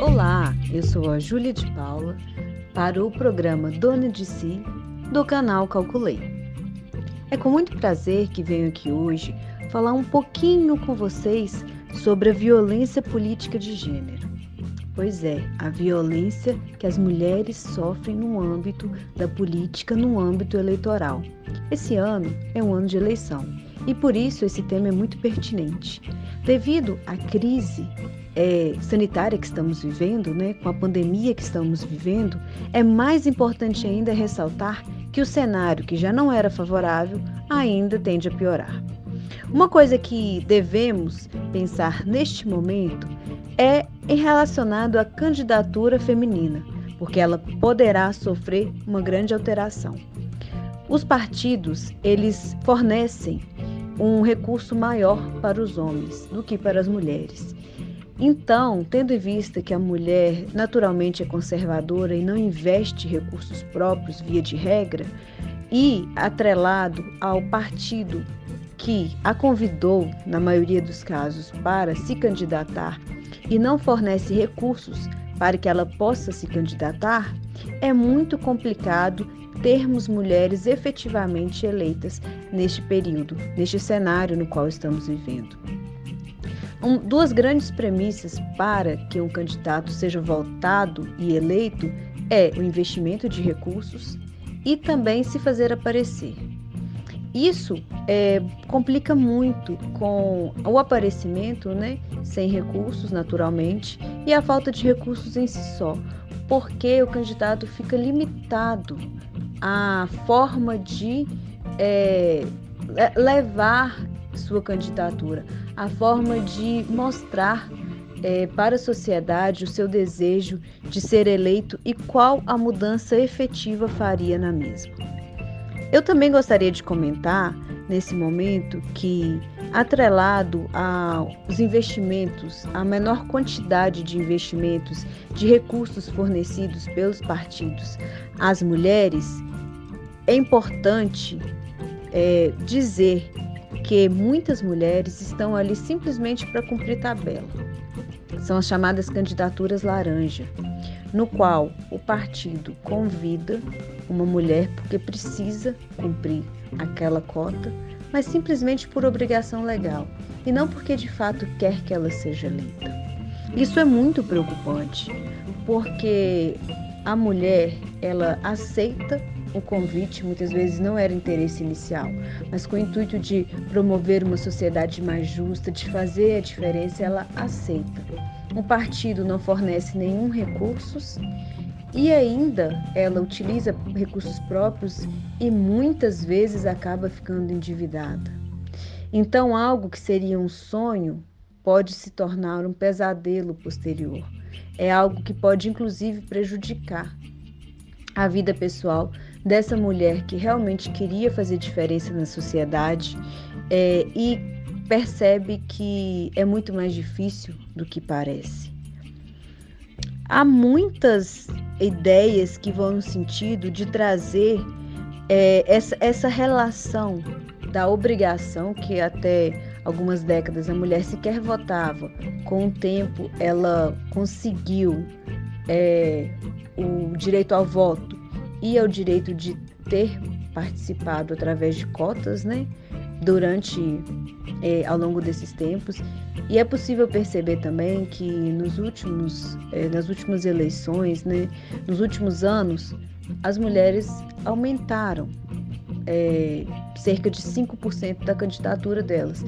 Olá, eu sou a Júlia de Paula para o programa Dona de Si do canal Calculei. É com muito prazer que venho aqui hoje falar um pouquinho com vocês sobre a violência política de gênero. Pois é, a violência que as mulheres sofrem no âmbito da política, no âmbito eleitoral. Esse ano é um ano de eleição e por isso esse tema é muito pertinente. Devido à crise é, sanitária que estamos vivendo, né, com a pandemia que estamos vivendo, é mais importante ainda ressaltar que o cenário, que já não era favorável, ainda tende a piorar. Uma coisa que devemos pensar neste momento é em relacionado à candidatura feminina, porque ela poderá sofrer uma grande alteração. Os partidos, eles fornecem um recurso maior para os homens do que para as mulheres. Então, tendo em vista que a mulher naturalmente é conservadora e não investe recursos próprios via de regra, e atrelado ao partido que a convidou, na maioria dos casos, para se candidatar e não fornece recursos para que ela possa se candidatar, é muito complicado termos mulheres efetivamente eleitas neste período, neste cenário no qual estamos vivendo. Um, duas grandes premissas para que um candidato seja votado e eleito é o investimento de recursos e também se fazer aparecer. Isso é, complica muito com o aparecimento, né, sem recursos, naturalmente, e a falta de recursos em si só, porque o candidato fica limitado à forma de é, levar sua candidatura, a forma de mostrar é, para a sociedade o seu desejo de ser eleito e qual a mudança efetiva faria na mesma. Eu também gostaria de comentar nesse momento que, atrelado aos investimentos, a menor quantidade de investimentos de recursos fornecidos pelos partidos às mulheres, é importante é, dizer que muitas mulheres estão ali simplesmente para cumprir tabela. São as chamadas candidaturas laranja, no qual o partido convida uma mulher porque precisa cumprir aquela cota, mas simplesmente por obrigação legal e não porque de fato quer que ela seja eleita. Isso é muito preocupante, porque a mulher ela aceita o convite muitas vezes não era interesse inicial, mas com o intuito de promover uma sociedade mais justa, de fazer a diferença, ela aceita. Um partido não fornece nenhum recursos e ainda ela utiliza recursos próprios e muitas vezes acaba ficando endividada. Então, algo que seria um sonho pode se tornar um pesadelo posterior. É algo que pode inclusive prejudicar a vida pessoal dessa mulher que realmente queria fazer diferença na sociedade é, e percebe que é muito mais difícil do que parece. Há muitas ideias que vão no sentido de trazer é, essa, essa relação da obrigação que até algumas décadas a mulher sequer votava, com o tempo ela conseguiu é, o direito ao voto e ao direito de ter participado através de cotas, né, durante é, ao longo desses tempos. E é possível perceber também que nos últimos, é, nas últimas eleições, né, nos últimos anos, as mulheres aumentaram é, cerca de 5% da candidatura delas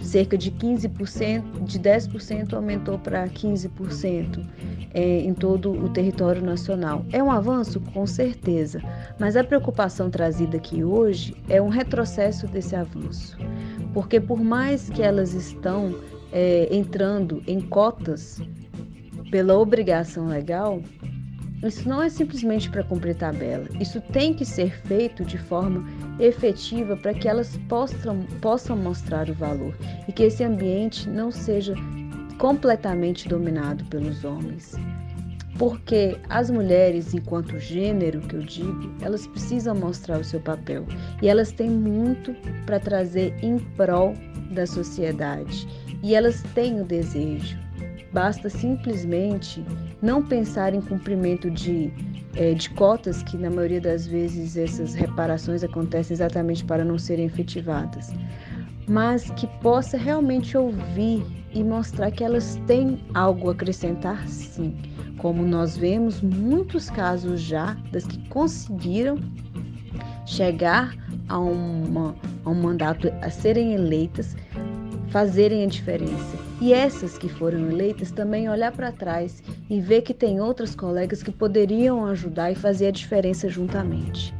cerca de 15%, de 10% aumentou para 15% é, em todo o território nacional. É um avanço? Com certeza, mas a preocupação trazida aqui hoje é um retrocesso desse avanço, porque por mais que elas estão é, entrando em cotas pela obrigação legal, isso não é simplesmente para cumprir tabela. Isso tem que ser feito de forma efetiva para que elas possam, possam mostrar o valor e que esse ambiente não seja completamente dominado pelos homens. Porque as mulheres, enquanto gênero, que eu digo, elas precisam mostrar o seu papel e elas têm muito para trazer em prol da sociedade e elas têm o desejo basta simplesmente não pensar em cumprimento de, é, de cotas, que na maioria das vezes essas reparações acontecem exatamente para não serem efetivadas, mas que possa realmente ouvir e mostrar que elas têm algo a acrescentar, sim. Como nós vemos muitos casos já das que conseguiram chegar a, uma, a um mandato, a serem eleitas, fazerem a diferença. E essas que foram eleitas também olhar para trás e ver que tem outras colegas que poderiam ajudar e fazer a diferença juntamente.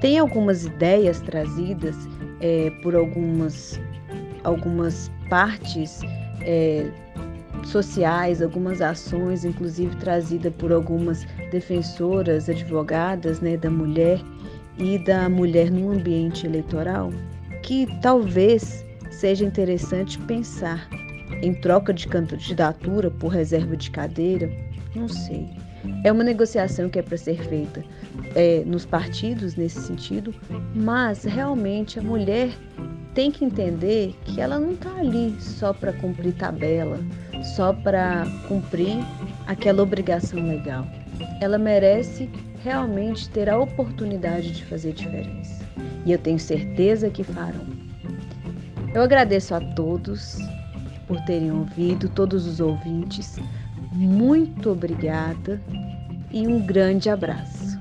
Tem algumas ideias trazidas é, por algumas, algumas partes é, sociais, algumas ações, inclusive trazida por algumas defensoras, advogadas né, da mulher e da mulher no ambiente eleitoral, que talvez seja interessante pensar em troca de candidatura por reserva de cadeira, não sei. É uma negociação que é para ser feita é, nos partidos nesse sentido, mas realmente a mulher tem que entender que ela não está ali só para cumprir tabela, só para cumprir aquela obrigação legal. Ela merece realmente ter a oportunidade de fazer diferença. E eu tenho certeza que farão. Eu agradeço a todos por terem ouvido, todos os ouvintes. Muito obrigada e um grande abraço.